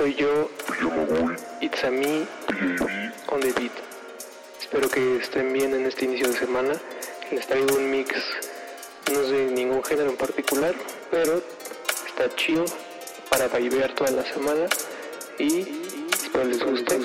Soy yo, It's a me, on the beat. Espero que estén bien en este inicio de semana. Les traigo un mix, no es de ningún género en particular, pero está chido para vibear toda la semana y espero les guste.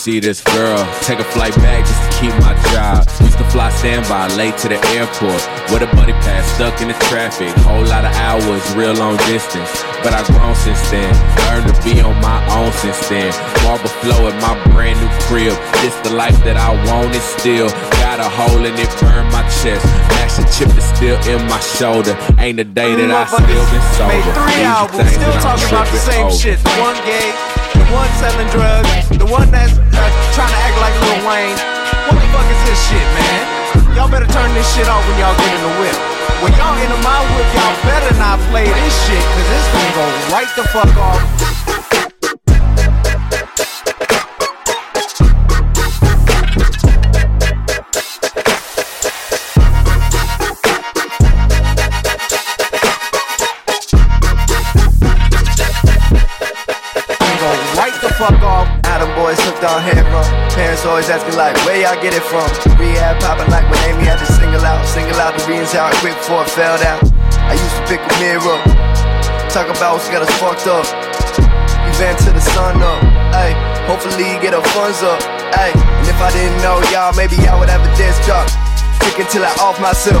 See this girl. Take a flight back just to keep my job. Used to fly standby late to the airport with a buddy pass stuck in the traffic. Whole lot of hours, real long distance. But I've grown since then. Learned to be on my own since then. Marble flow in my brand new crib. This the life that I wanted still. Got a hole in it, burn my chest. Master chip is still in my shoulder. Ain't a day that I still been sober. Made three albums, still talking about the same over. shit. One gay, the one selling drugs, the one that's uh, trying to act like Lil Wayne. What the fuck is this shit, man? Y'all better turn this shit off when y'all get in the whip. When y'all in my whip, y'all better not play this shit, cause it's gonna go right the fuck off. Fuck off. Adam boys hooked on rum. Parents always ask me like, where y'all get it from? Rehab popping like when Amy had to single out. Single out the beans out quick before it fell down. I used to pick a mirror. Talk about what's got us fucked up. Event to the sun up. Hey, hopefully you get her funds up. Hey, and if I didn't know y'all, maybe I would have a disc drop. Kick until I off myself.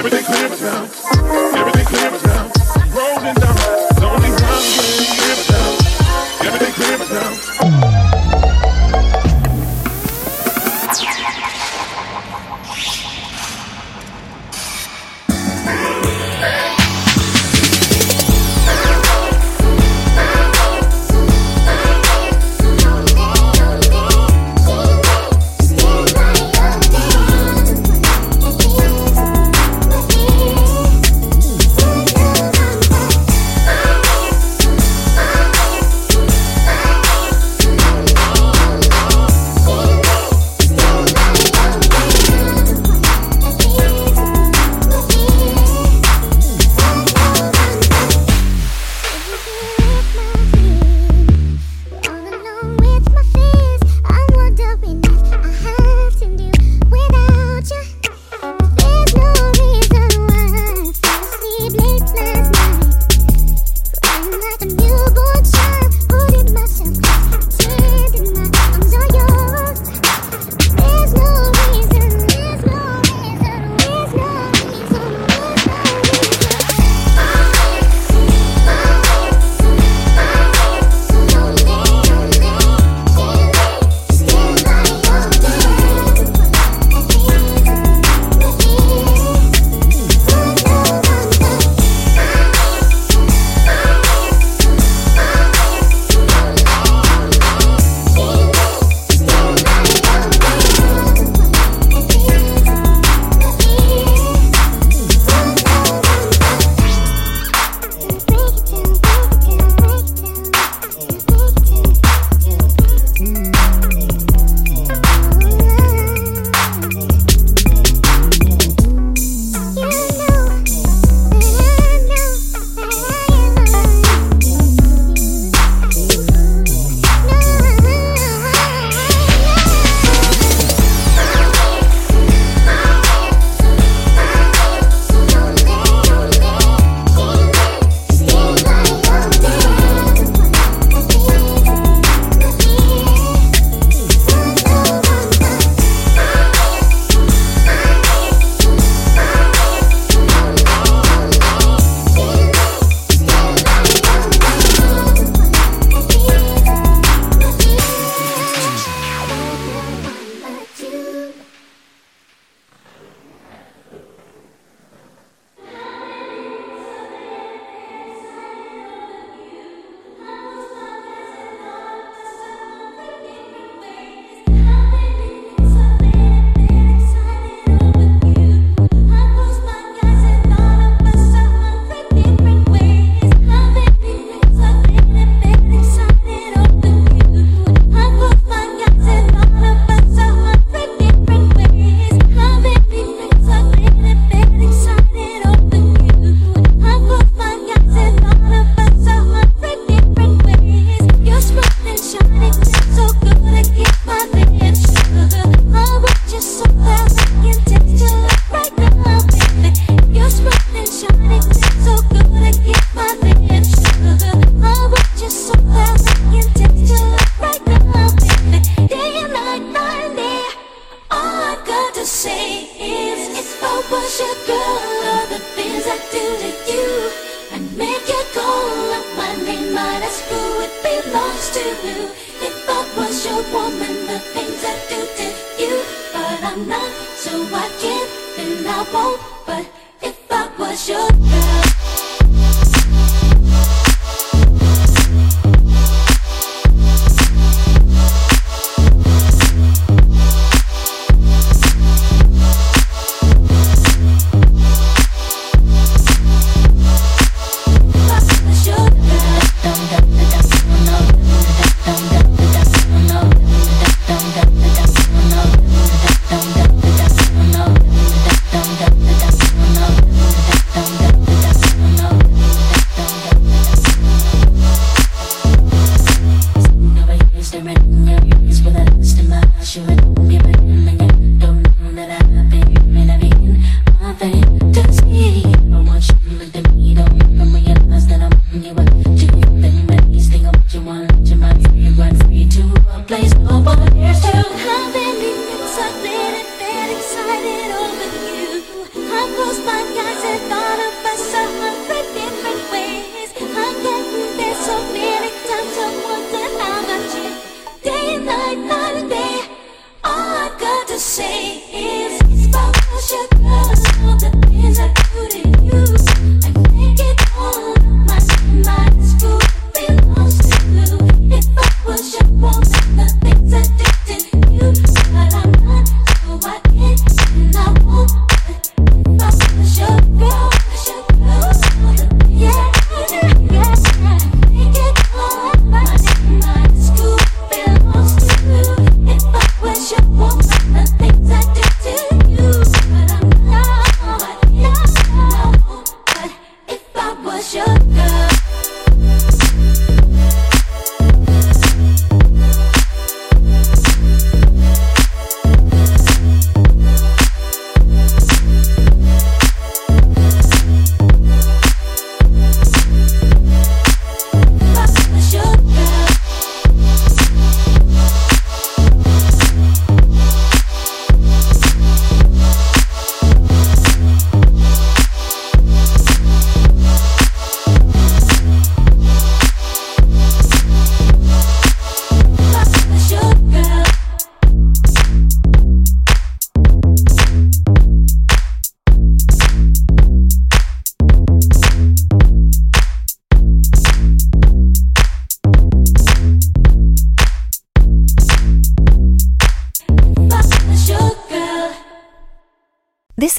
everything clear now.